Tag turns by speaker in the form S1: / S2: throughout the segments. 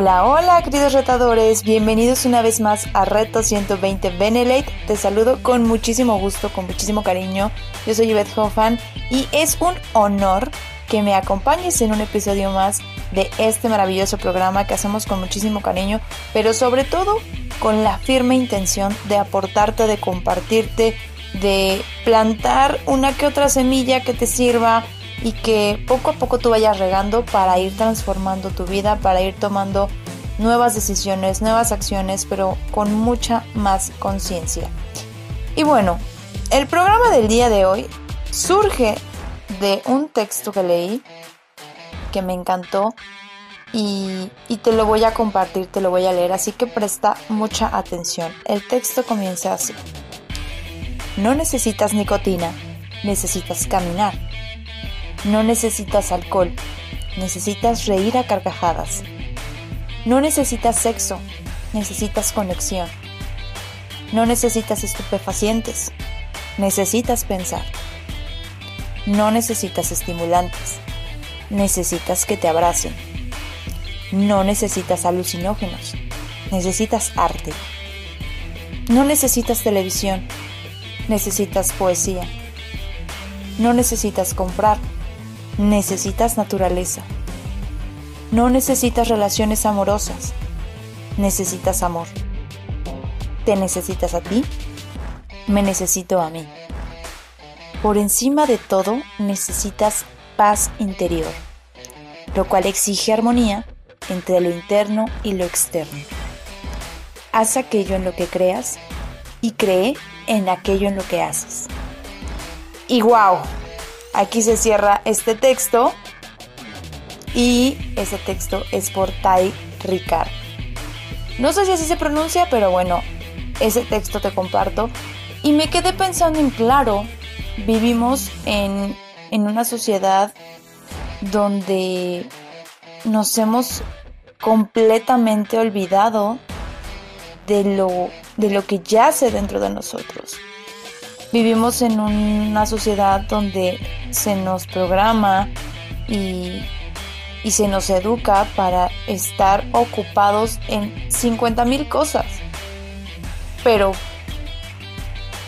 S1: Hola, hola queridos retadores, bienvenidos una vez más a Reto 120 Benelate. Te saludo con muchísimo gusto, con muchísimo cariño. Yo soy Yvette Hoffman y es un honor que me acompañes en un episodio más de este maravilloso programa que hacemos con muchísimo cariño, pero sobre todo con la firme intención de aportarte, de compartirte, de plantar una que otra semilla que te sirva y que poco a poco tú vayas regando para ir transformando tu vida, para ir tomando nuevas decisiones, nuevas acciones, pero con mucha más conciencia. Y bueno, el programa del día de hoy surge de un texto que leí que me encantó y, y, te lo voy a compartir, te lo voy a leer, así que presta mucha atención. El texto comienza así. No necesitas nicotina, necesitas caminar. No necesitas alcohol, necesitas reír a carcajadas. No necesitas sexo, necesitas conexión. No necesitas estupefacientes, necesitas pensar. No necesitas estimulantes, necesitas que te abracen. No necesitas alucinógenos, necesitas arte. No necesitas televisión, necesitas poesía. No necesitas comprar, necesitas naturaleza. No necesitas relaciones amorosas, necesitas amor. Te necesitas a ti, me necesito a mí. Por encima de todo, necesitas paz interior, lo cual exige armonía entre lo interno y lo externo. Haz aquello en lo que creas y cree en aquello en lo que haces. Y wow, Aquí se cierra este texto y ese texto es por Tai Ricard. No sé si así se pronuncia, pero bueno, ese texto te comparto. Y me quedé pensando en claro, vivimos en, en una sociedad donde nos hemos completamente olvidado de lo, de lo que yace dentro de nosotros. Vivimos en una sociedad donde se nos programa y, se nos educa para estar ocupados en 50 mil cosas. Pero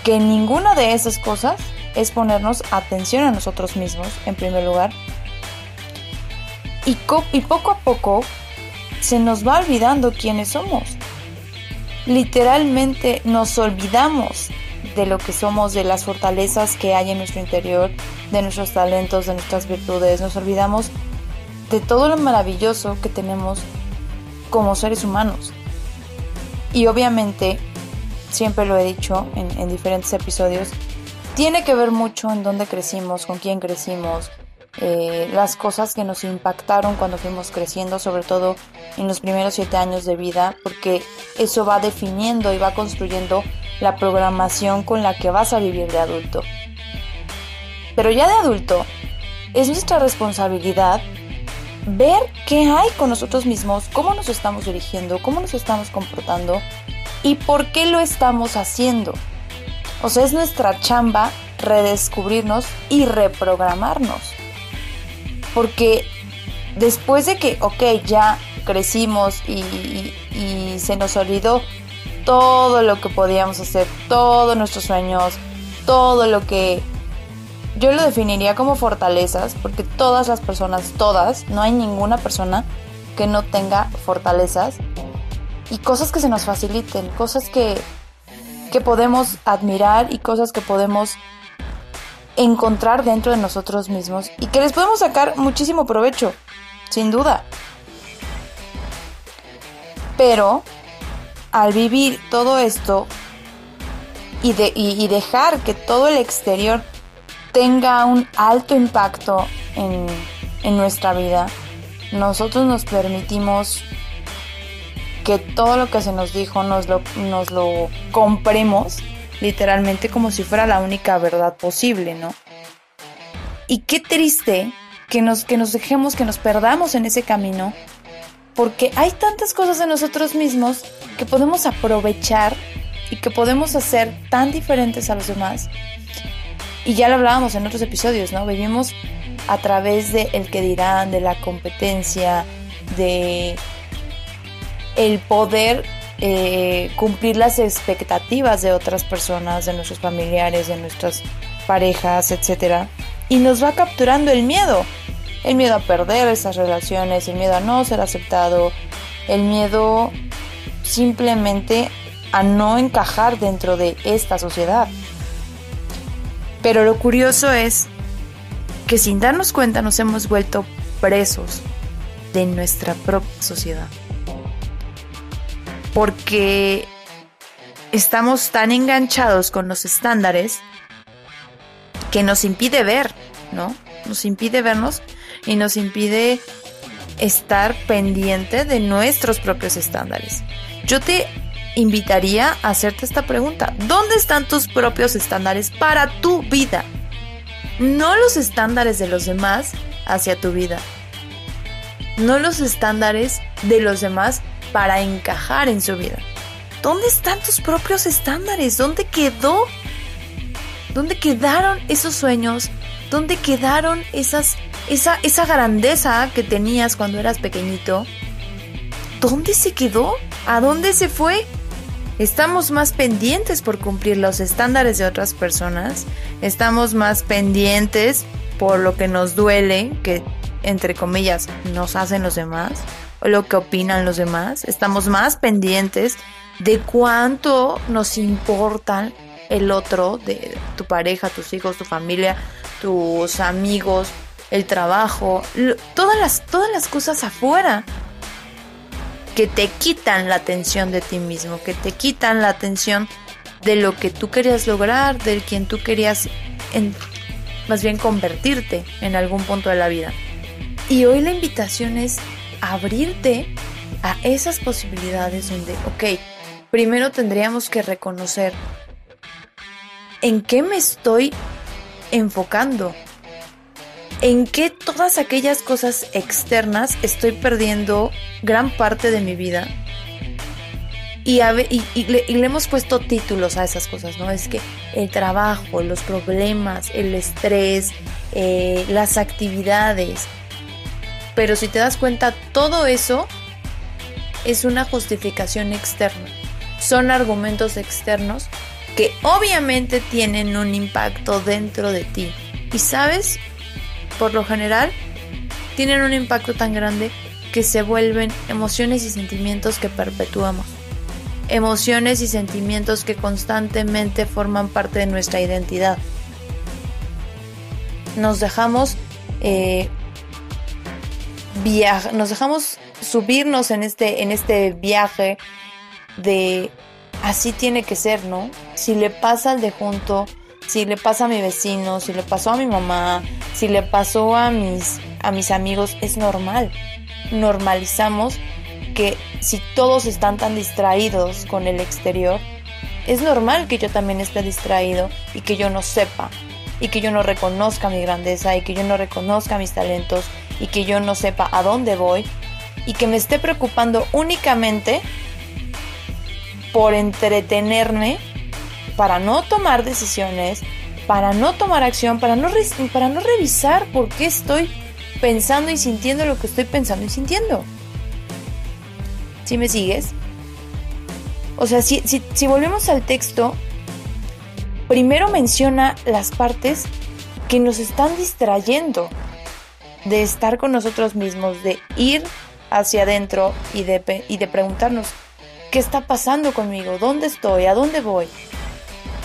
S1: que ninguna de esas cosas es ponernos atención a nosotros mismos, en primer lugar. Y, y poco a poco se nos va olvidando quiénes somos. Literalmente nos olvidamos de lo que somos, de las fortalezas que hay en nuestro interior, de nuestros talentos, de nuestras virtudes. Nos olvidamos de todo lo maravilloso que tenemos como seres humanos. Y obviamente, siempre lo he dicho en, diferentes episodios, tiene que ver mucho en dónde crecimos, con quién crecimos, eh, las cosas que nos impactaron cuando fuimos creciendo, sobre todo en los primeros siete años de vida, porque eso va definiendo y va construyendo la programación con la que vas a vivir de adulto. Pero ya de adulto, es nuestra responsabilidad ver qué hay con nosotros mismos, cómo nos estamos dirigiendo, cómo nos estamos comportando y por qué lo estamos haciendo. O sea, es nuestra chamba redescubrirnos y reprogramarnos. Porque después de que, ok, ya crecimos y, y se nos olvidó todo lo que podíamos hacer, todos nuestros sueños, todo lo que yo lo definiría como fortalezas, porque todas las personas, todas, no hay ninguna persona que no tenga fortalezas y cosas que se nos faciliten, cosas que, que podemos admirar y cosas que podemos encontrar dentro de nosotros mismos y que les podemos sacar muchísimo provecho, sin duda. Pero al vivir todo esto y, dejar que todo el exterior tenga un alto impacto en, en nuestra vida, nosotros nos permitimos que todo lo que se nos dijo nos lo, nos lo compremos literalmente como si fuera la única verdad posible, ¿no? Y qué triste que nos, que nos dejemos, que nos perdamos en ese camino, porque hay tantas cosas en nosotros mismos que podemos aprovechar y que podemos hacer tan diferentes a los demás. Y ya lo hablábamos en otros episodios, ¿no? Vivimos a través de el que dirán, de la competencia, de el poder eh, cumplir las expectativas de otras personas, de nuestros familiares, de nuestras parejas, etc. Y nos va capturando el miedo. El miedo a perder esas relaciones, el miedo a no ser aceptado, el miedo simplemente a no encajar dentro de esta sociedad. Pero lo curioso es que sin darnos cuenta nos hemos vuelto presos de nuestra propia sociedad porque estamos tan enganchados con los estándares que nos impide ver, ¿no? Nos impide vernos y nos impide estar pendiente de nuestros propios estándares. Yo te invitaría a hacerte esta pregunta. ¿Dónde están tus propios estándares para tu vida? No los estándares de los demás hacia tu vida. No los estándares de los demás para encajar en su vida. ¿Dónde están tus propios estándares? ¿Dónde quedó? ¿Dónde quedaron esos sueños? ¿Dónde quedaron esas, esa, esa grandeza que tenías cuando eras pequeñito? ¿Dónde se quedó? ¿A dónde se fue? Estamos más pendientes por cumplir los estándares de otras personas. Estamos más pendientes por lo que nos duele, que entre comillas nos hacen los demás lo que opinan los demás, estamos más pendientes de cuánto nos importan el otro, de tu pareja, tus hijos, tu familia, tus amigos, el trabajo, todas las, todas las cosas afuera que te quitan la atención de ti mismo, que te quitan la atención de lo que tú querías lograr, de quien tú querías más bien convertirte en algún punto de la vida. Y hoy la invitación es abrirte a esas posibilidades donde, ok, primero tendríamos que reconocer en qué me estoy enfocando, en qué todas aquellas cosas externas estoy perdiendo gran parte de mi vida. Y, le, hemos puesto títulos a esas cosas, ¿no? Es que el trabajo, los problemas, el estrés, eh, las actividades, pero si te das cuenta, todo eso es una justificación externa. Son argumentos externos que obviamente tienen un impacto dentro de ti. Y sabes, por lo general, tienen un impacto tan grande que se vuelven emociones y sentimientos que perpetuamos. Emociones y sentimientos que constantemente forman parte de nuestra identidad. Nos dejamos eh, nos dejamos subirnos en este, en este viaje de así tiene que ser, ¿no? Si le pasa al de junto, si le pasa a mi vecino, si le pasó a mi mamá, si le pasó a mis, a mis amigos, es normal. Normalizamos que si todos están tan distraídos con el exterior, es normal que yo también esté distraído y que yo no sepa y que yo no reconozca mi grandeza y que yo no reconozca mis talentos y que yo no sepa a dónde voy y que me esté preocupando únicamente por entretenerme para no tomar decisiones, para no tomar acción, para no, para no revisar por qué estoy pensando y sintiendo lo que estoy pensando y sintiendo. ¿Sí me sigues? O sea, si, si, si volvemos al texto, primero menciona las partes que nos están distrayendo de estar con nosotros mismos, de ir hacia adentro y de, y de preguntarnos, ¿qué está pasando conmigo? ¿Dónde estoy? ¿A dónde voy?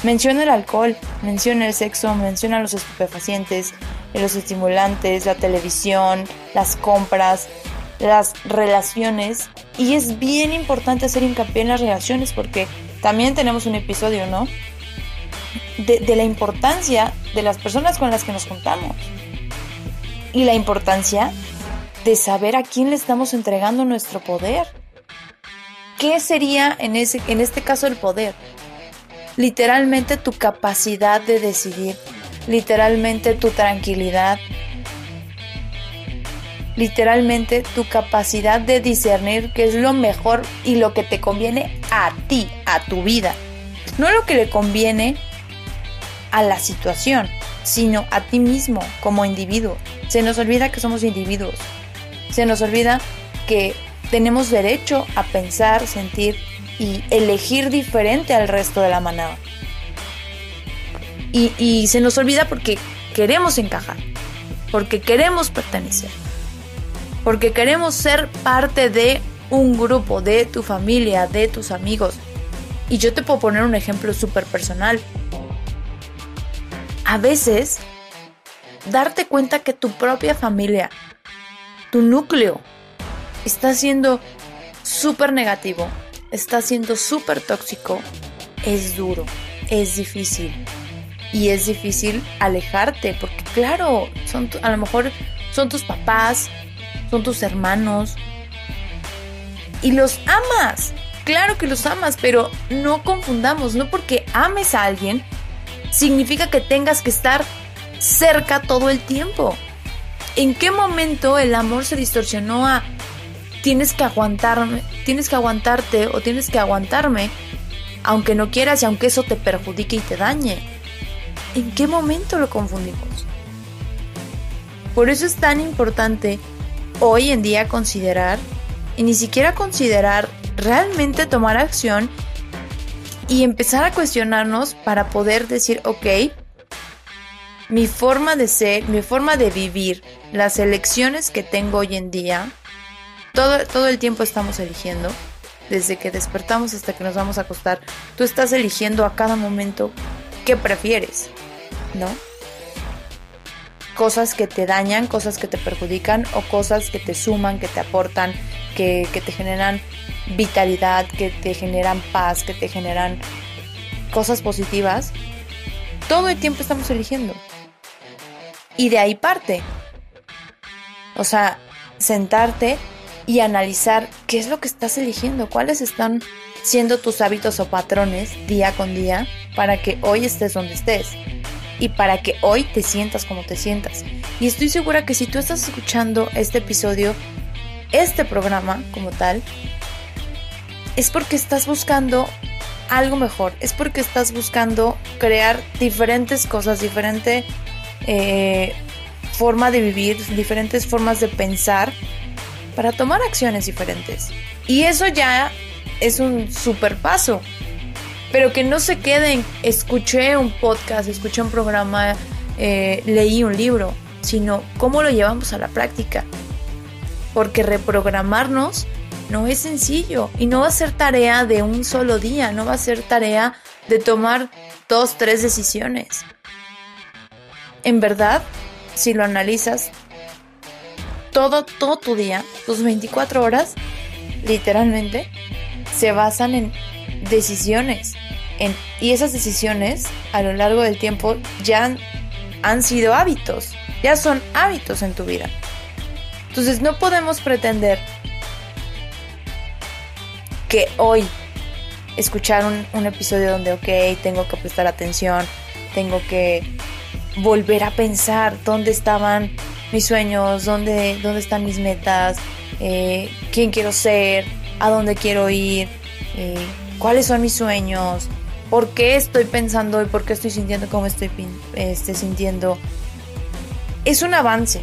S1: Menciona el alcohol, menciona el sexo, menciona los estupefacientes, los estimulantes, la televisión, las compras, las relaciones. Y es bien importante hacer hincapié en las relaciones porque también tenemos un episodio, ¿no? De, de la importancia de las personas con las que nos juntamos y la importancia de saber a quién le estamos entregando nuestro poder. ¿Qué sería en, ese, en este caso el poder? Literalmente tu capacidad de decidir, literalmente tu tranquilidad, literalmente tu capacidad de discernir qué es lo mejor y lo que te conviene a ti, a tu vida. No lo que le conviene a la situación, sino a ti mismo como individuo. Se nos olvida que somos individuos. Se nos olvida que tenemos derecho a pensar, sentir y elegir diferente al resto de la manada. Y, se nos olvida porque queremos encajar, porque queremos pertenecer, porque queremos ser parte de un grupo, de tu familia, de tus amigos. Y yo te puedo poner un ejemplo súper personal. A veces, darte cuenta que tu propia familia, tu núcleo, está siendo súper negativo, está siendo súper tóxico, es duro, es difícil. Y es difícil alejarte, porque claro, son a lo mejor son tus papás, son tus hermanos. Y los amas, claro que los amas, pero no confundamos, no porque ames a alguien, significa que tengas que estar cerca todo el tiempo. ¿En qué momento el amor se distorsionó a tienes que aguantarme, tienes que aguantarte o tienes que aguantarme aunque no quieras y aunque eso te perjudique y te dañe. ¿En qué momento lo confundimos? Por eso es tan importante hoy en día considerar y ni siquiera considerar realmente tomar acción y empezar a cuestionarnos para poder decir, ok, mi forma de ser, mi forma de vivir, las elecciones que tengo hoy en día, todo, el tiempo estamos eligiendo, desde que despertamos hasta que nos vamos a acostar, tú estás eligiendo a cada momento qué prefieres, ¿no? Cosas que te dañan, cosas que te perjudican o cosas que te suman, que te aportan, que, que te generan vitalidad, que te generan paz, que te generan cosas positivas. Todo el tiempo estamos eligiendo. Y de ahí parte. O sea, sentarte y analizar qué es lo que estás eligiendo, cuáles están siendo tus hábitos o patrones día con día para que hoy estés donde estés y para que hoy te sientas como te sientas. Y estoy segura que si tú estás escuchando este episodio, este programa como tal, es porque estás buscando algo mejor, es porque estás buscando crear diferentes cosas, diferente eh, forma de vivir, diferentes formas de pensar para tomar acciones diferentes. Y eso ya es un super paso. Pero que no se queden, escuché un podcast, escuché un programa, eh, leí un libro, sino cómo lo llevamos a la práctica. Porque reprogramarnos no es sencillo y no va a ser tarea de un solo día, no va a ser tarea de tomar dos, tres decisiones. En verdad, si lo analizas, todo, todo tu día, tus 24 horas, literalmente, se basan en decisiones. En, y esas decisiones a lo largo del tiempo ya han, han sido hábitos, ya son hábitos en tu vida. Entonces no podemos pretender que hoy escuchar un, un, episodio donde, ok, tengo que prestar atención, tengo que volver a pensar dónde estaban mis sueños, dónde, dónde están mis metas, eh, quién quiero ser, a dónde quiero ir, eh, cuáles son mis sueños, por qué estoy pensando y por qué estoy sintiendo como estoy este, sintiendo. Es un avance,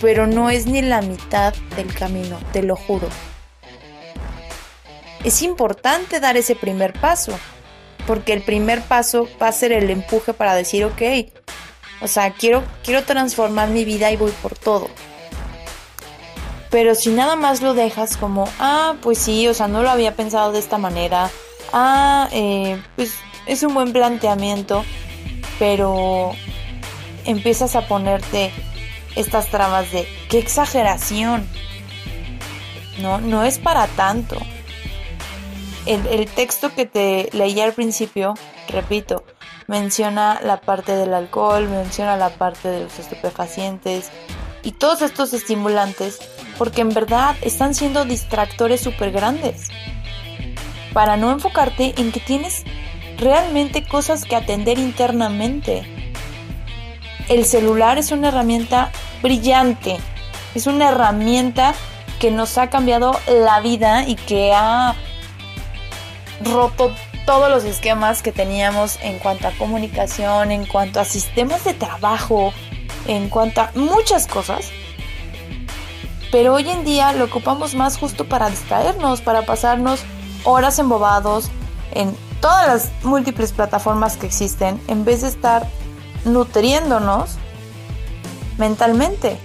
S1: pero no es ni la mitad del camino, te lo juro. Es importante dar ese primer paso, porque el primer paso va a ser el empuje para decir, ok, o sea, quiero, quiero transformar mi vida y voy por todo. Pero si nada más lo dejas como, ah, pues sí, o sea, no lo había pensado de esta manera. Ah, eh, pues es un buen planteamiento, pero empiezas a ponerte estas trabas de, qué exageración. No, no es para tanto. El, el texto que te leí al principio, repito, menciona la parte del alcohol, menciona la parte de los estupefacientes y todos estos estimulantes porque en verdad están siendo distractores súper grandes para no enfocarte en que tienes realmente cosas que atender internamente. El celular es una herramienta brillante, es una herramienta que nos ha cambiado la vida y que ha roto todos los esquemas que teníamos en cuanto a comunicación, en cuanto a sistemas de trabajo, en cuanto a muchas cosas. Pero hoy en día lo ocupamos más justo para distraernos, para pasarnos horas embobados en todas las múltiples plataformas que existen, en vez de estar nutriéndonos mentalmente,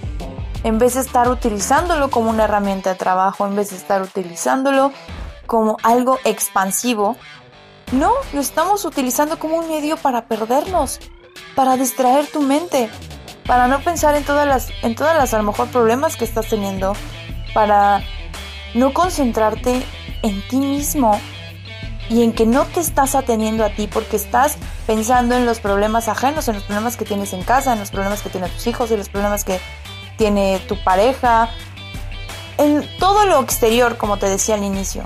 S1: en vez de estar utilizándolo como una herramienta de trabajo, en vez de estar utilizándolo como algo expansivo no, lo estamos utilizando como un medio para perdernos, para distraer tu mente, para no pensar en todas las, en todas las a lo mejor problemas que estás teniendo, para no concentrarte en ti mismo y en que no te estás ateniendo a ti porque estás pensando en los problemas ajenos, en los problemas que tienes en casa, en los problemas que tienen tus hijos, en los problemas que tiene tu pareja, en todo lo exterior, como te decía al inicio.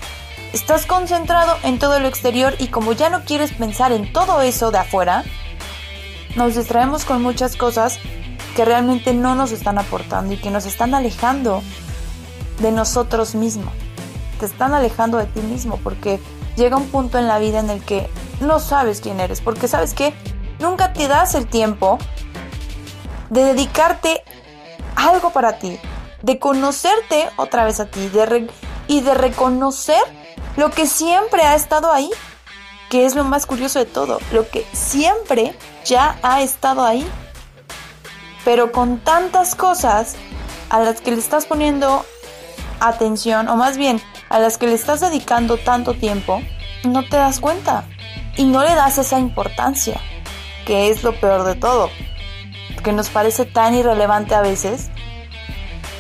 S1: Estás concentrado en todo lo exterior y como ya no quieres pensar en todo eso de afuera, nos distraemos con muchas cosas que realmente no nos están aportando y que nos están alejando de nosotros mismos. Te están alejando de ti mismo porque llega un punto en la vida en el que no sabes quién eres, porque sabes que nunca te das el tiempo de dedicarte algo para ti, de conocerte otra vez a ti y de reconocer lo que siempre ha estado ahí, que es lo más curioso de todo, lo que siempre ya ha estado ahí, pero con tantas cosas a las que le estás poniendo atención, o más bien a las que le estás dedicando tanto tiempo, no te das cuenta y no le das esa importancia, que es lo peor de todo, que nos parece tan irrelevante a veces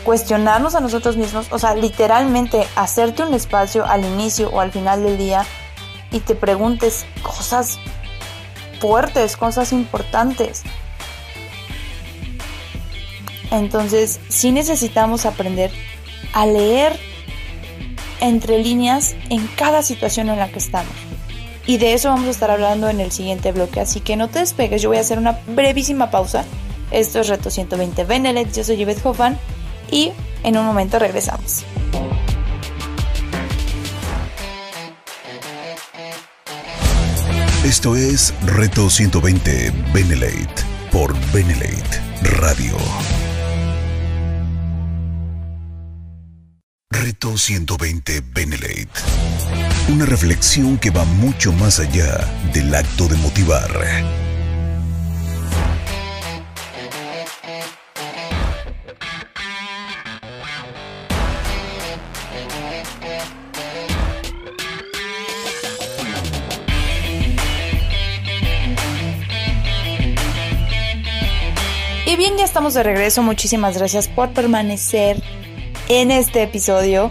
S1: cuestionarnos a nosotros mismos, o sea, literalmente hacerte un espacio al inicio o al final del día y te preguntes cosas fuertes, cosas importantes. Entonces, sí necesitamos aprender a leer entre líneas en cada situación en la que estamos. Y de eso vamos a estar hablando en el siguiente bloque, así que no te despegues, yo voy a hacer una brevísima pausa. Esto es Reto 120 Benelet, yo soy Yvette Hoffman y en un momento regresamos.
S2: Esto es Reto 120 Benelate por Benelate Radio. Reto 120 Benelate. Una reflexión que va mucho más allá del acto de motivar
S1: estamos de regreso. Muchísimas gracias por permanecer en este episodio.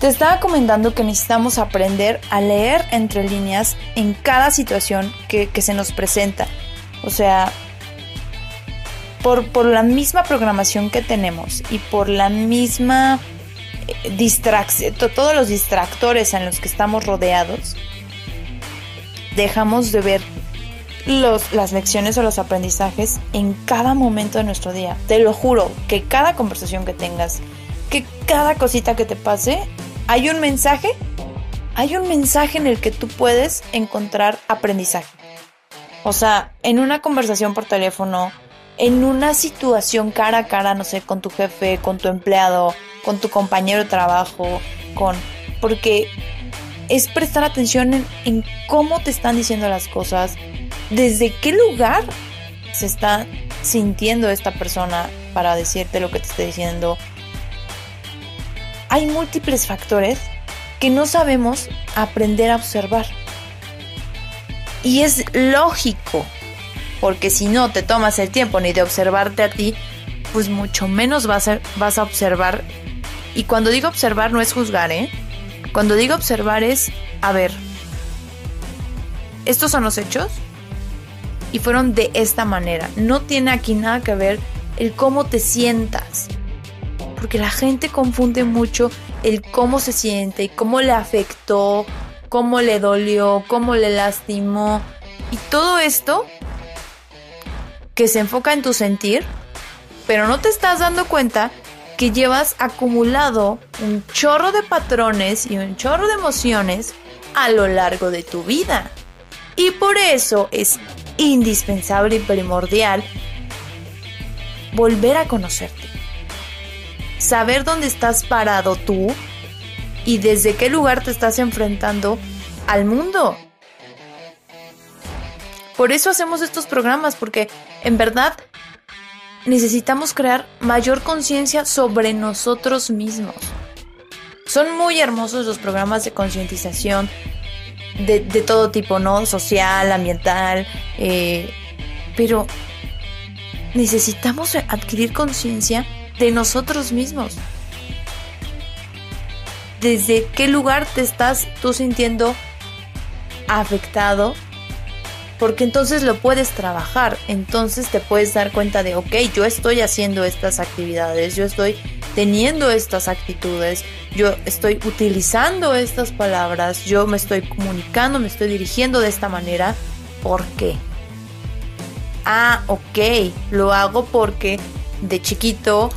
S1: Te estaba comentando que necesitamos aprender a leer entre líneas en cada situación que, se nos presenta. O sea, por, por, la misma programación que tenemos y por la misma eh, distracción, todos los distractores en los que estamos rodeados, dejamos de ver las lecciones o los aprendizajes en cada momento de nuestro día. Te lo juro, que cada conversación que tengas, que cada cosita que te pase, hay un mensaje, hay un mensaje en el que tú puedes encontrar aprendizaje. O sea, en una conversación por teléfono, en una situación cara a cara, no sé, con tu jefe, con tu empleado, con tu compañero de trabajo, con... Porque es prestar atención en cómo te están diciendo las cosas, desde qué lugar se está sintiendo esta persona para decirte lo que te está diciendo. Hay múltiples factores que no sabemos aprender a observar. Y es lógico, porque si no te tomas el tiempo ni de observarte a ti, pues mucho menos vas a, vas a observar. Y cuando digo observar no es juzgar, ¿eh? Cuando digo observar es, a ver, ¿estos son los hechos? Y fueron de esta manera. No tiene aquí nada que ver el cómo te sientas. Porque la gente confunde mucho el cómo se siente y cómo le afectó, cómo le dolió, cómo le lastimó. Y todo esto que se enfoca en tu sentir, pero no te estás dando cuenta que llevas acumulado un chorro de patrones y un chorro de emociones a lo largo de tu vida. Y por eso es indispensable y primordial volver a conocerte. Saber dónde estás parado tú y desde qué lugar te estás enfrentando al mundo. Por eso hacemos estos programas, porque en verdad necesitamos crear mayor conciencia sobre nosotros mismos. Son muy hermosos los programas de concientización de, todo tipo, ¿no? Social, ambiental, eh, pero necesitamos adquirir conciencia de nosotros mismos. ¿Desde qué lugar te estás tú sintiendo afectado porque entonces lo puedes trabajar, entonces te puedes dar cuenta de, ok, yo estoy haciendo estas actividades, yo estoy teniendo estas actitudes, yo estoy utilizando estas palabras, yo me estoy comunicando, me estoy dirigiendo de esta manera, ¿por qué? Ah, ok, lo hago porque de chiquito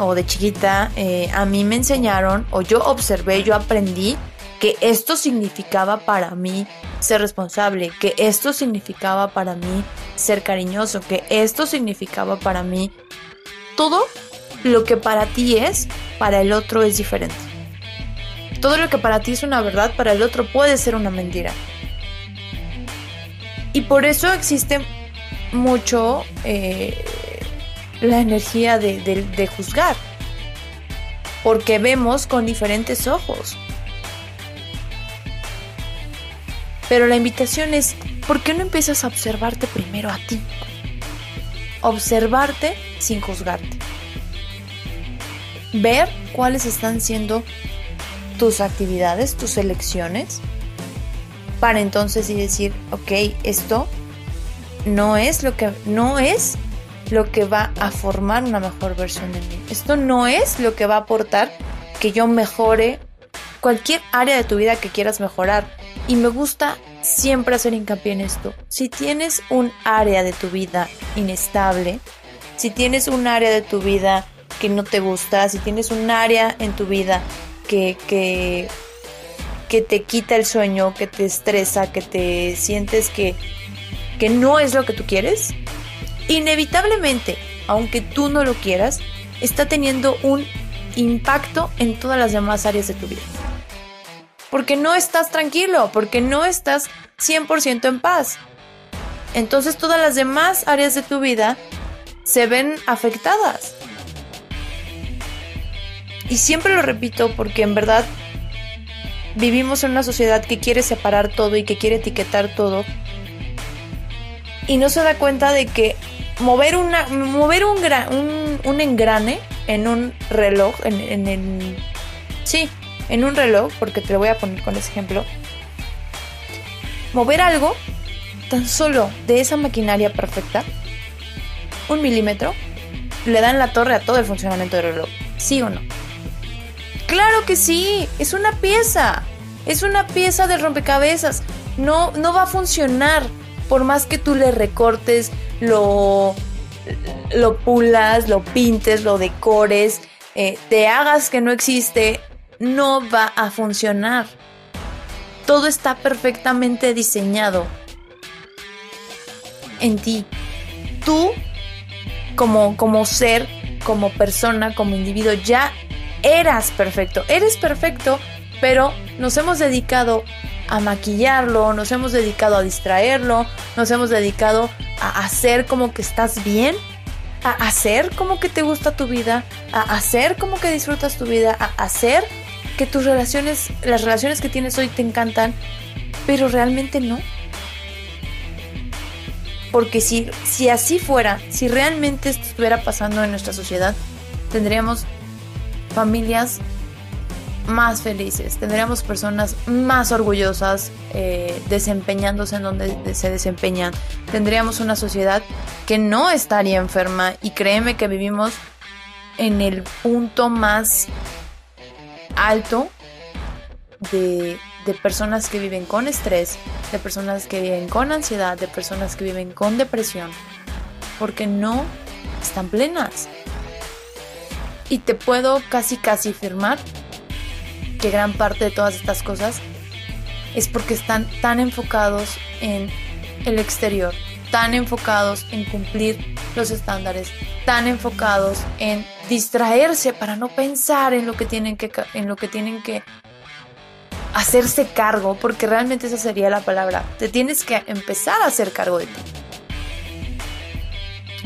S1: o de chiquita eh, a mí me enseñaron o yo observé, yo aprendí que esto significaba para mí ser responsable, que esto significaba para mí ser cariñoso, que esto significaba para mí todo lo que para ti es, para el otro es diferente. Todo lo que para ti es una verdad, para el otro puede ser una mentira. Y por eso existe mucho eh, la energía de juzgar. Porque vemos con diferentes ojos. Pero la invitación es, ¿por qué no empiezas a observarte primero a ti? Observarte sin juzgarte. Ver cuáles están siendo tus actividades, tus elecciones, para entonces y decir, ok, esto no es lo que no es lo que va a formar una mejor versión de mí. Esto no es lo que va a aportar que yo mejore cualquier área de tu vida que quieras mejorar. Y me gusta siempre hacer hincapié en esto. Si tienes un área de tu vida inestable, si tienes un área de tu vida que no te gusta, si tienes un área en tu vida que, que, que te quita el sueño, que te estresa, que te sientes que, que no es lo que tú quieres, inevitablemente, aunque tú no lo quieras, está teniendo un impacto en todas las demás áreas de tu vida porque no estás tranquilo, porque no estás 100% en paz. Entonces todas las demás áreas de tu vida se ven afectadas. Y siempre lo repito porque en verdad vivimos en una sociedad que quiere separar todo y que quiere etiquetar todo. Y no se da cuenta de que mover, una, mover un, un, engrane en un reloj, en, en, en, sí, en un reloj, porque te lo voy a poner con ese ejemplo, mover algo tan solo de esa maquinaria perfecta, un milímetro, le dan la torre a todo el funcionamiento del reloj. ¿Sí o no? Claro que sí, es una pieza, es una pieza de rompecabezas. No, no va a funcionar por más que tú le recortes, lo, lo pulas, lo pintes, lo decores, eh, te hagas que no existe, no va a funcionar. Todo está perfectamente diseñado en ti. Tú, como, como ser, como persona, como individuo, ya eras perfecto. Eres perfecto, pero nos hemos dedicado a maquillarlo, nos hemos dedicado a distraerlo, nos hemos dedicado a hacer como que estás bien, a hacer como que te gusta tu vida, a hacer como que disfrutas tu vida, a hacer que tus relaciones, las relaciones que tienes hoy te encantan, pero realmente no. Porque si, si así fuera, si realmente esto estuviera pasando en nuestra sociedad, tendríamos familias más felices, tendríamos personas más orgullosas eh, desempeñándose en donde se desempeñan, tendríamos una sociedad que no estaría enferma y créeme que vivimos en el punto más alto de, personas que viven con estrés, de personas que viven con ansiedad, de personas que viven con depresión, porque no están plenas. Y te puedo casi casi afirmar que gran parte de todas estas cosas es porque están tan enfocados en el exterior, tan enfocados en cumplir los estándares, tan enfocados en distraerse para no pensar en lo que tienen que en lo que tienen que hacerse cargo, porque realmente esa sería la palabra. Te tienes que empezar a hacer cargo de ti.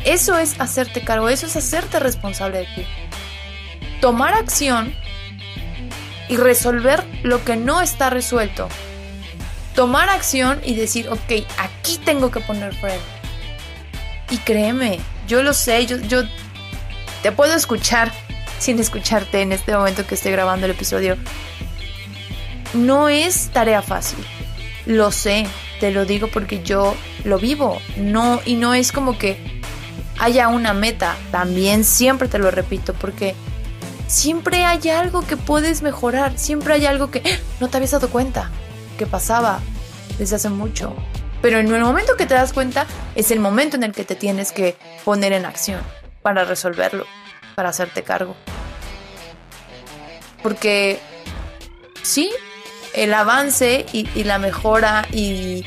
S1: Eso es hacerte cargo, eso es hacerte responsable de ti. Tomar acción y resolver lo que no está resuelto. Tomar acción y decir, ok, aquí tengo que poner freno. Y créeme, yo lo sé, yo, yo te puedo escuchar sin escucharte en este momento que estoy grabando el episodio. No es tarea fácil. Lo sé, te lo digo porque yo lo vivo. No, y no es como que haya una meta. También siempre te lo repito porque siempre hay algo que puedes mejorar, siempre hay algo que ¡ah! no te habías dado cuenta que pasaba desde hace mucho. Pero en el momento que te das cuenta es el momento en el que te tienes que poner en acción para resolverlo, para hacerte cargo. Porque sí, el avance y, la mejora y,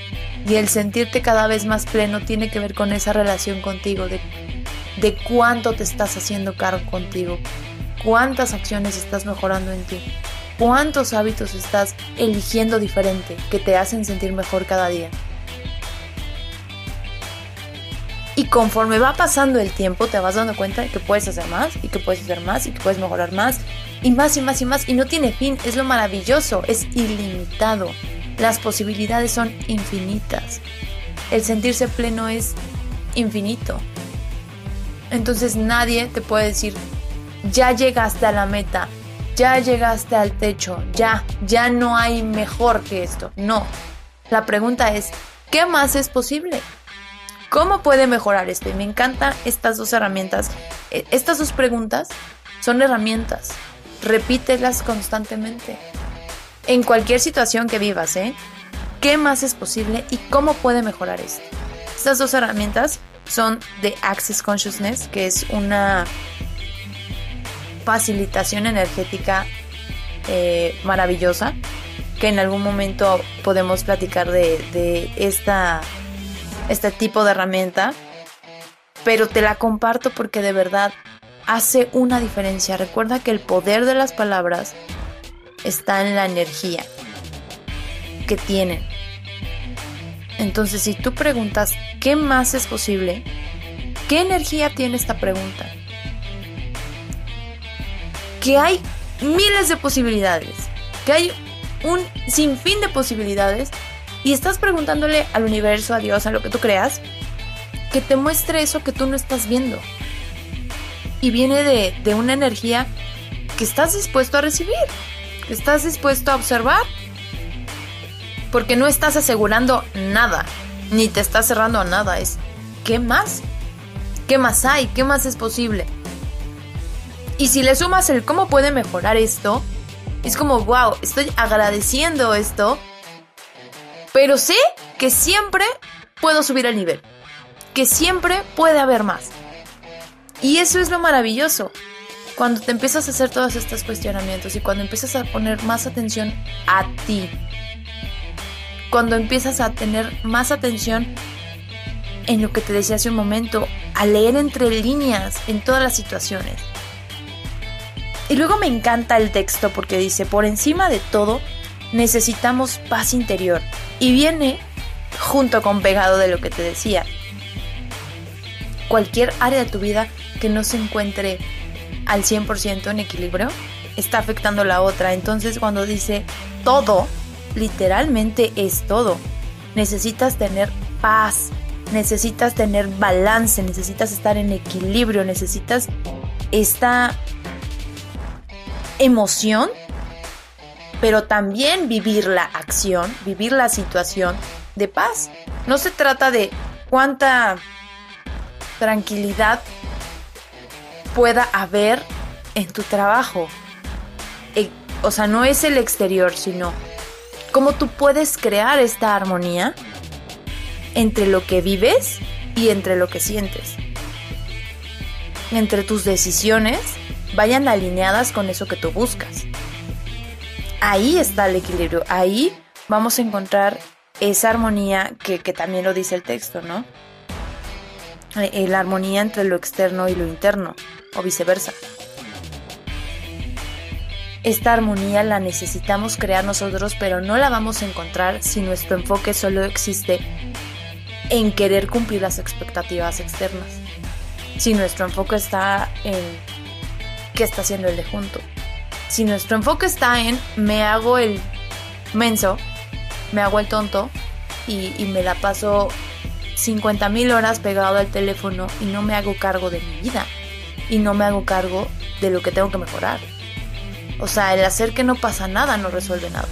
S1: el sentirte cada vez más pleno tiene que ver con esa relación contigo, de cuánto te estás haciendo cargo contigo, cuántas acciones estás mejorando en ti, cuántos hábitos estás eligiendo diferente que te hacen sentir mejor cada día. Y conforme va pasando el tiempo, te vas dando cuenta de que puedes hacer más y que puedes hacer más y que puedes mejorar más y más y más y más. Y no tiene fin, es lo maravilloso, es ilimitado. Las posibilidades son infinitas. El sentirse pleno es infinito. Entonces nadie te puede decir, ya llegaste a la meta, ya llegaste al techo, ya, ya no hay mejor que esto. No. La pregunta es, ¿qué más es posible? ¿Cómo puede mejorar esto? Y me encantan estas dos herramientas. E, estas dos preguntas son herramientas. Repítelas constantemente. En cualquier situación que vivas, ¿eh? ¿Qué más es posible y cómo puede mejorar esto? Estas dos herramientas son de Access Consciousness, que es una facilitación energética eh, maravillosa, que en algún momento podemos platicar de, esta, este tipo de herramienta, pero te la comparto porque de verdad hace una diferencia. Recuerda que el poder de las palabras está en la energía que tienen. Entonces, si tú preguntas, ¿qué más es posible? ¿Qué energía tiene esta pregunta? que hay miles de posibilidades, que hay un sinfín de posibilidades y estás preguntándole al universo, a Dios, a lo que tú creas, que te muestre eso que tú no estás viendo. Y viene de, una energía que estás dispuesto a recibir, que estás dispuesto a observar, porque no estás asegurando nada, ni te estás cerrando a nada, es ¿qué más? ¿Qué más hay? ¿Qué más es posible? Y si le sumas el cómo puede mejorar esto, es como, wow, estoy agradeciendo esto, pero sé que siempre puedo subir el nivel, que siempre puede haber más. Y eso es lo maravilloso. Cuando te empiezas a hacer todos estos cuestionamientos y cuando empiezas a poner más atención a ti, cuando empiezas a tener más atención en lo que te decía hace un momento, a leer entre líneas en todas las situaciones, y luego me encanta el texto porque dice, por encima de todo, necesitamos paz interior. Y viene junto con pegado de lo que te decía. Cualquier área de tu vida que no se encuentre al 100% en equilibrio está afectando la otra. Entonces cuando dice todo, literalmente es todo. Necesitas tener paz, necesitas tener balance, necesitas estar en equilibrio, necesitas esta emoción pero también vivir la acción, vivir la situación de paz. No se trata de cuánta tranquilidad pueda haber en tu trabajo. Eh, o sea, no es el exterior, sino cómo tú puedes crear esta armonía entre lo que vives y entre lo que sientes. Entre tus decisiones vayan alineadas con eso que tú buscas. Ahí está el equilibrio, ahí vamos a encontrar esa armonía que, también lo dice el texto, ¿no? Eh, eh, la armonía entre lo externo y lo interno, o viceversa. Esta armonía la necesitamos crear nosotros, pero no la vamos a encontrar si nuestro enfoque solo existe en querer cumplir las expectativas externas. Si nuestro enfoque está en qué está haciendo el de junto. Si nuestro enfoque está en me hago el menso, me hago el tonto y, me la paso 50 mil horas pegado al teléfono y no me hago cargo de mi vida y no me hago cargo de lo que tengo que mejorar. O sea, el hacer que no pasa nada no resuelve nada.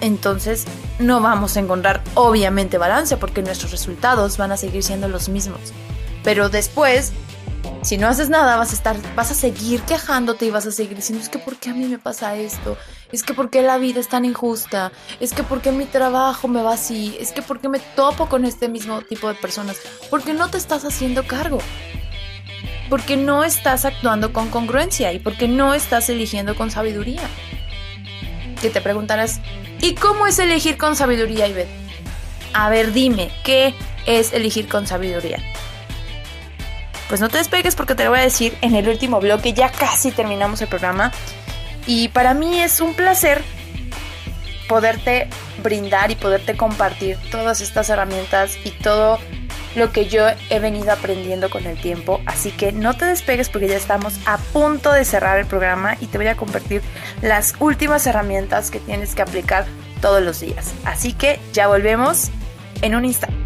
S1: Entonces, no vamos a encontrar obviamente balance porque nuestros resultados van a seguir siendo los mismos. Pero después, si no haces nada, vas a estar vas a seguir quejándote y vas a seguir diciendo, "Es que por qué a mí me pasa esto? Es que por qué la vida es tan injusta? Es que por qué mi trabajo me va así? Es que por qué me topo con este mismo tipo de personas? Porque no te estás haciendo cargo." Porque no estás actuando con congruencia y porque no estás eligiendo con sabiduría. Que te preguntarás, ¿Y cómo es elegir con sabiduría, Ivette? A ver, dime, ¿qué es elegir con sabiduría? Pues no te despegues porque te lo voy a decir en el último bloque, ya casi terminamos el programa. Y para mí es un placer poderte brindar y poderte compartir todas estas herramientas y todo lo que yo he venido aprendiendo con el tiempo. Así que no te despegues porque ya estamos a punto de cerrar el programa y te voy a compartir las últimas herramientas que tienes que aplicar todos los días. Así que ya volvemos en un instante.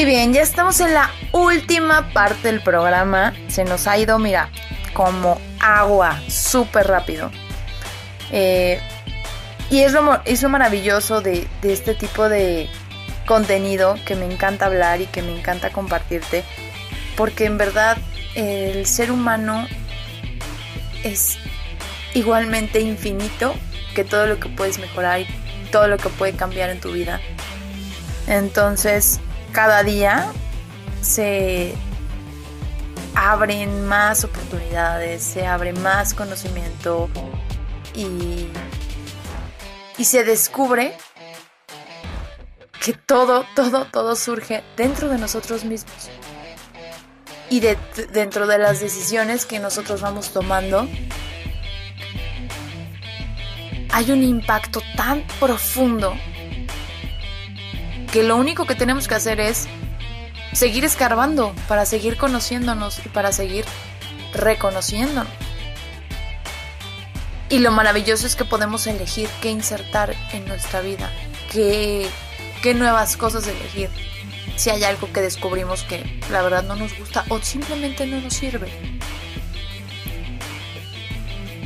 S1: Y bien, ya estamos en la última parte del programa. Se nos ha ido, mira, como agua, súper rápido. Eh, y es lo, es lo maravilloso de, de, este tipo de contenido que me encanta hablar y que me encanta compartirte, porque en verdad el ser humano es igualmente infinito que todo lo que puedes mejorar y todo lo que puede cambiar en tu vida. Entonces, cada día se abren más oportunidades, se abre más conocimiento y, y se descubre que todo, todo, todo surge dentro de nosotros mismos. Y de, dentro de las decisiones que nosotros vamos tomando, hay un impacto tan profundo que lo único que tenemos que hacer es seguir escarbando, para seguir conociéndonos y para seguir reconociéndonos. Y lo maravilloso es que podemos elegir qué insertar en nuestra vida, qué, qué nuevas cosas elegir. Si hay algo que descubrimos que la verdad no nos gusta o simplemente no nos sirve.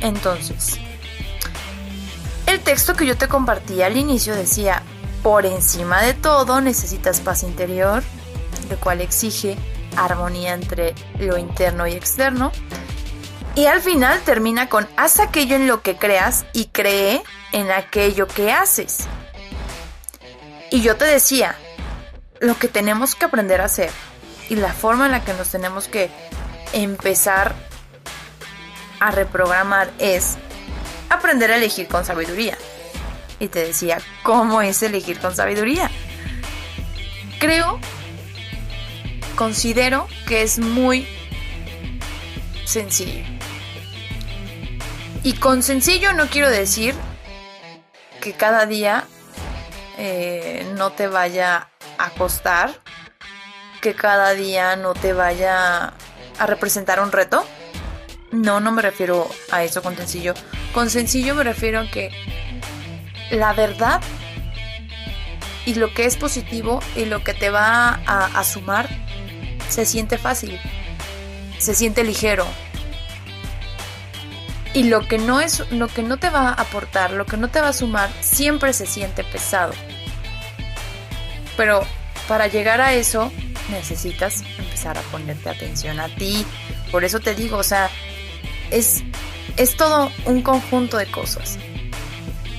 S1: Entonces, el texto que yo te compartí al inicio decía, por encima de todo necesitas paz interior, lo cual exige armonía entre lo interno y externo. Y al final termina con haz aquello en lo que creas y cree en aquello que haces. Y yo te decía, lo que tenemos que aprender a hacer y la forma en la que nos tenemos que empezar a reprogramar es aprender a elegir con sabiduría. Y te decía, ¿cómo es elegir con sabiduría? creo, considero que es muy sencillo. Y con sencillo no quiero decir que cada día eh, no te vaya a costar, que cada día no te vaya a representar un reto. No, no me refiero a eso con sencillo. Con sencillo me refiero a que la verdad y lo que es positivo y lo que te va a, sumar se siente fácil, se siente ligero. Y lo que no es lo que no te va a aportar, lo que no te va a sumar, siempre se siente pesado. Pero para llegar a eso necesitas empezar a ponerte atención a ti. Por eso te digo, o sea, es es todo un conjunto de cosas.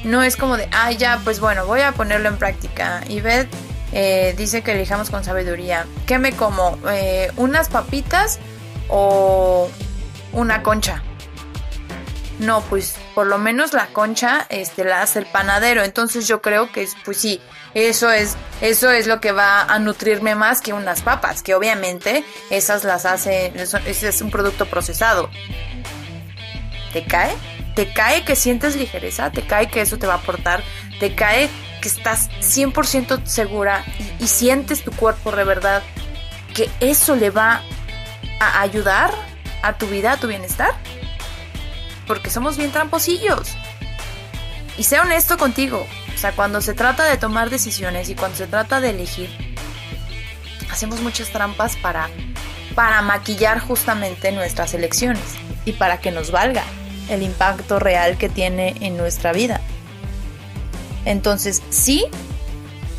S1: No es como de, ah, ya, pues bueno, voy a ponerlo en práctica. Y Beth eh, dice que elijamos con sabiduría. ¿Qué me como? Eh, ¿Unas papitas o una concha? No, pues por lo menos la concha este, la hace el panadero. Entonces yo creo que, pues sí, eso es, eso es lo que va a nutrirme más que unas papas, que obviamente esas las hace, ese es un producto procesado. ¿Te cae? ¿Te cae que sientes ligereza? ¿Te cae que eso te va a aportar? ¿Te cae que estás 100% segura y, sientes tu cuerpo de verdad que eso le va a ayudar a tu vida, a tu bienestar? porque somos bien tramposillos. Y sé honesto contigo, o sea, cuando se trata de tomar decisiones y cuando se trata de elegir, hacemos muchas trampas para, para maquillar justamente nuestras elecciones y para que nos valga el impacto real que tiene en nuestra vida. Entonces, sí,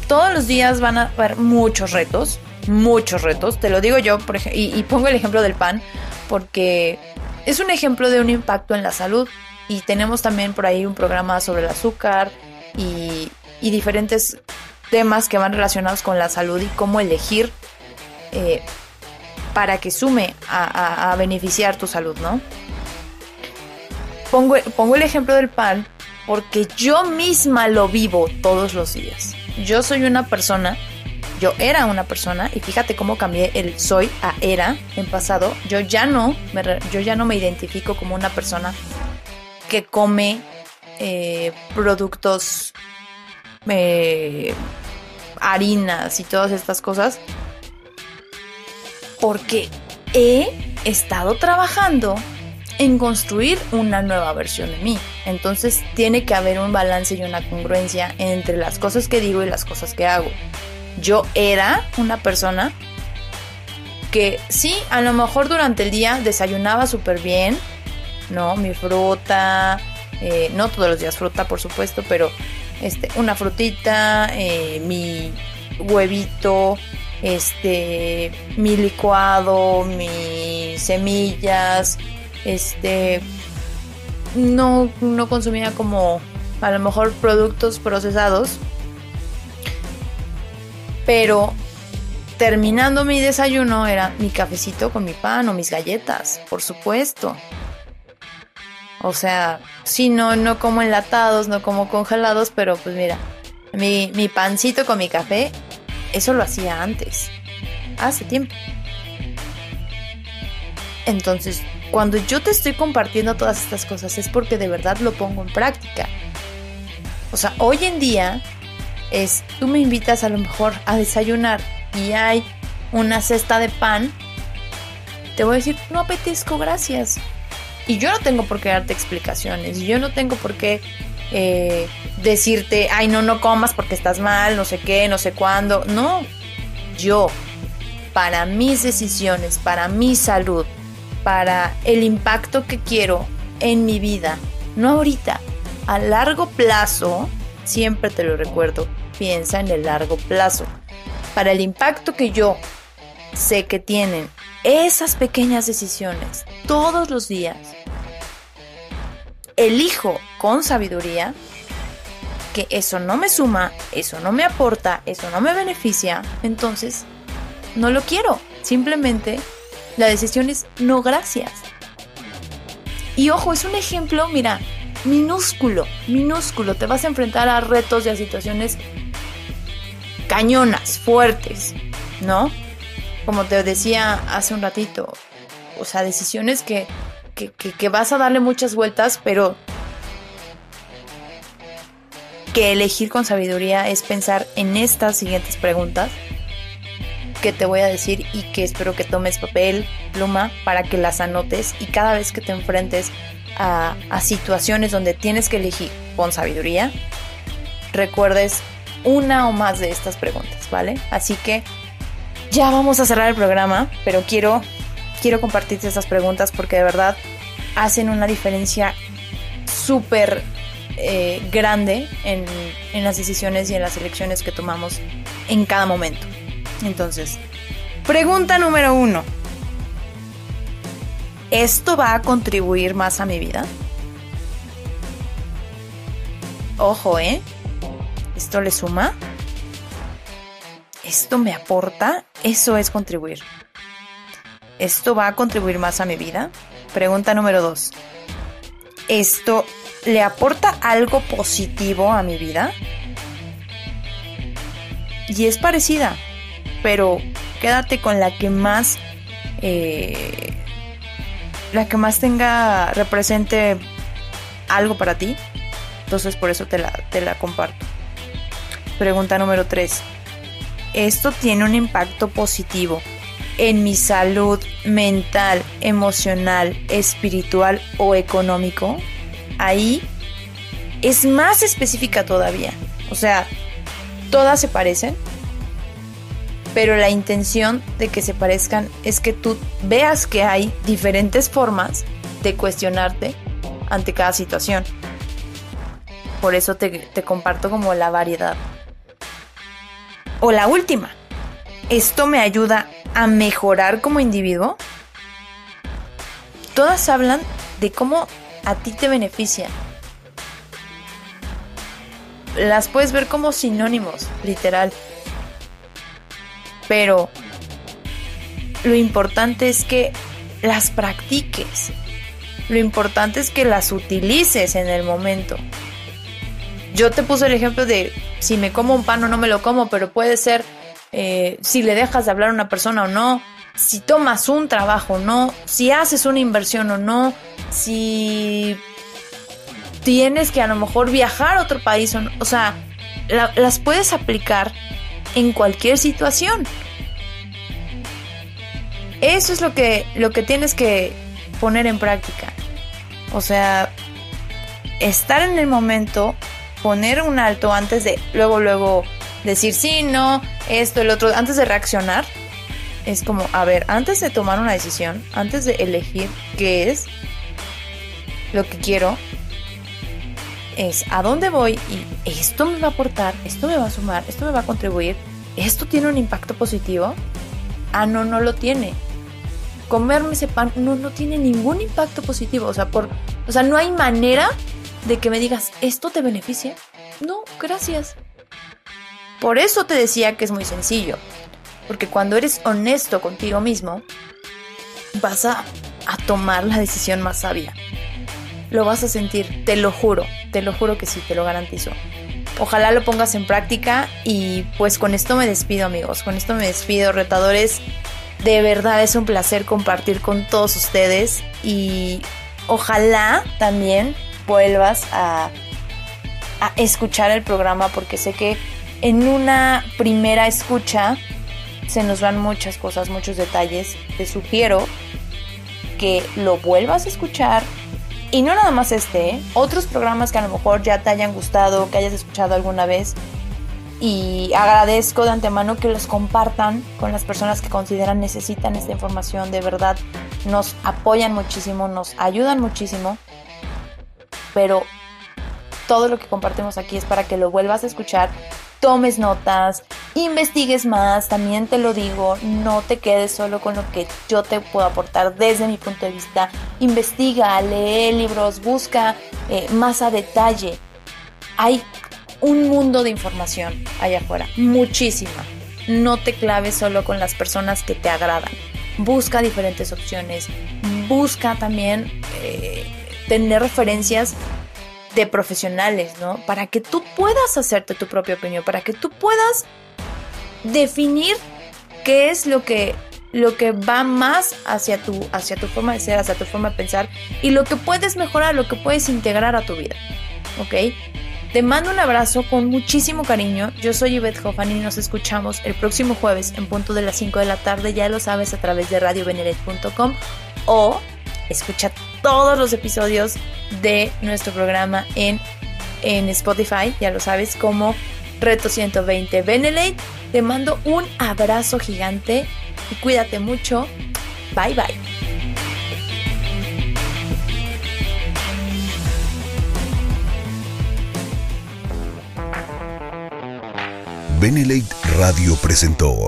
S1: todos los días van a haber muchos retos, muchos retos, te lo digo yo, y pongo el ejemplo del pan, porque es un ejemplo de un impacto en la salud y tenemos también por ahí un programa sobre el azúcar y, diferentes temas que van relacionados con la salud y cómo elegir eh, para que sume a, beneficiar tu salud, ¿no? Pongo, el ejemplo del pan porque yo misma lo vivo todos los días. Yo soy una persona yo era una persona y fíjate cómo cambié el soy a era en pasado. Yo ya no me, yo ya no me identifico como una persona que come eh, productos, eh, harinas y todas estas cosas. Porque he estado trabajando en construir una nueva versión de mí. Entonces tiene que haber un balance y una congruencia entre las cosas que digo y las cosas que hago yo era una persona que sí, a lo mejor durante el día desayunaba súper bien, ¿no? Mi fruta, eh, no todos los días fruta, por supuesto, pero este, una frutita, eh, mi huevito, este, mi licuado, mis semillas, este, no, no consumía como a lo mejor productos procesados, pero terminando mi desayuno era mi cafecito con mi pan o mis galletas, por supuesto. O sea, sí, no, no como enlatados, no como congelados, pero pues mira, mi, mi pancito con mi café, eso lo hacía antes, hace tiempo. Entonces, cuando yo te estoy compartiendo todas estas cosas es porque de verdad lo pongo en práctica. O sea, hoy en día es, tú me invitas a lo mejor a desayunar y hay una cesta de pan, te voy a decir, no apetezco, gracias. Y yo no tengo por qué darte explicaciones, yo no tengo por qué eh, decirte, ay, no, no comas porque estás mal, no sé qué, no sé cuándo. No, yo, para mis decisiones, para mi salud, para el impacto que quiero en mi vida, no ahorita, a largo plazo, siempre te lo recuerdo, piensa en el largo plazo. Para el impacto que yo sé que tienen esas pequeñas decisiones todos los días, elijo con sabiduría que eso no me suma, eso no me aporta, eso no me beneficia, entonces no lo quiero. Simplemente la decisión es no gracias. Y ojo, es un ejemplo, mira, minúsculo, minúsculo. Te vas a enfrentar a retos y a situaciones cañonas, fuertes, ¿no? Como te decía hace un ratito, o sea, decisiones que, que, que vas a darle muchas vueltas, pero que elegir con sabiduría es pensar en estas siguientes preguntas que te voy a decir y que espero que tomes papel, pluma, para que las anotes y cada vez que te enfrentes a, situaciones donde tienes que elegir con sabiduría, recuerdes una o más de estas preguntas, ¿vale? Así que ya vamos a cerrar el programa, pero quiero, quiero compartirte estas preguntas porque de verdad hacen una diferencia súper eh, grande en, en las decisiones y en las elecciones que tomamos en cada momento. Entonces, pregunta número uno. ¿Esto va a contribuir más a mi vida? Ojo, ¿eh? ¿Esto le suma? ¿Esto me aporta? Eso es contribuir. ¿Esto va a contribuir más a mi vida? Pregunta número dos. ¿Esto le aporta algo positivo a mi vida? Y es parecida pero quédate con la que más eh, la que más tenga represente algo para ti. Entonces por eso te la, te la comparto. Pregunta número 3 esto tiene un impacto positivo en mi salud mental, emocional, espiritual o económico, ahí es más específica todavía. O sea, todas se parecen, pero la intención de que se parezcan es que tú veas que hay diferentes formas de cuestionarte ante cada situación. Por eso te, comparto como la variedad. O la última, ¿esto me ayuda a mejorar como individuo? Todas hablan de cómo a ti te beneficia. Las puedes ver como sinónimos, literal. Pero lo importante es que las practiques. Lo importante es que las utilices en el momento. Yo te puse el ejemplo de si me como un pan o no me lo como, pero puede ser eh, si le dejas de hablar a una persona o no, si tomas un trabajo o no, si haces una inversión o no, si tienes que a lo mejor viajar a otro país o no. O sea, las puedes aplicar en cualquier situación. Eso es lo que, lo que tienes que poner en práctica. O sea, estar en el momento, poner un alto antes de luego, luego decir sí, no, esto, el otro, antes de reaccionar. Es como, a ver, antes de tomar una decisión, antes de elegir qué es lo que quiero, es a dónde voy y esto me va a aportar, esto me va a sumar, esto me va a contribuir, esto tiene un impacto positivo. Ah, no, no lo tiene. Comerme ese pan no, no tiene ningún impacto positivo. O sea, por, o sea, no hay manera de que me digas, ¿esto te beneficia? No, gracias. Por eso te decía que es muy sencillo. Porque cuando eres honesto contigo mismo, vas a, a tomar la decisión más sabia lo vas a sentir, te lo juro, te lo juro que sí, te lo garantizo. Ojalá lo pongas en práctica y pues con esto me despido amigos, con esto me despido retadores. De verdad es un placer compartir con todos ustedes y ojalá también vuelvas a, a escuchar el programa porque sé que en una primera escucha se nos van muchas cosas, muchos detalles. Te sugiero que lo vuelvas a escuchar, y no nada más este, ¿eh? otros programas que a lo mejor ya te hayan gustado, que hayas escuchado alguna vez. Y agradezco de antemano que los compartan con las personas que consideran necesitan esta información. De verdad, nos apoyan muchísimo, nos ayudan muchísimo. Pero todo lo que compartimos aquí es para que lo vuelvas a escuchar tomes notas, investigues más, también te lo digo, no te quedes solo con lo que yo te puedo aportar desde mi punto de vista, investiga, lee libros, busca eh, más a detalle. Hay un mundo de información allá afuera, muchísima. No te claves solo con las personas que te agradan. Busca diferentes opciones. Busca también eh, tener referencias de profesionales, ¿no? Para que tú puedas hacerte tu propia opinión, para que tú puedas definir qué es lo que lo que va más hacia tu, hacia tu forma de ser, hacia tu forma de pensar y lo que puedes mejorar, lo que puedes integrar a tu vida. ¿Ok? Te mando un abrazo con muchísimo cariño. Yo soy Yvette Hoffman y nos escuchamos el próximo jueves en punto de las 5 de la tarde. Ya lo sabes a través de radioveneret.com o escucha todos los episodios de nuestro programa en, en Spotify. Ya lo sabes como Reto 120 Benelate. Te mando un abrazo gigante y cuídate mucho. Bye bye.
S2: Benelate Radio presentó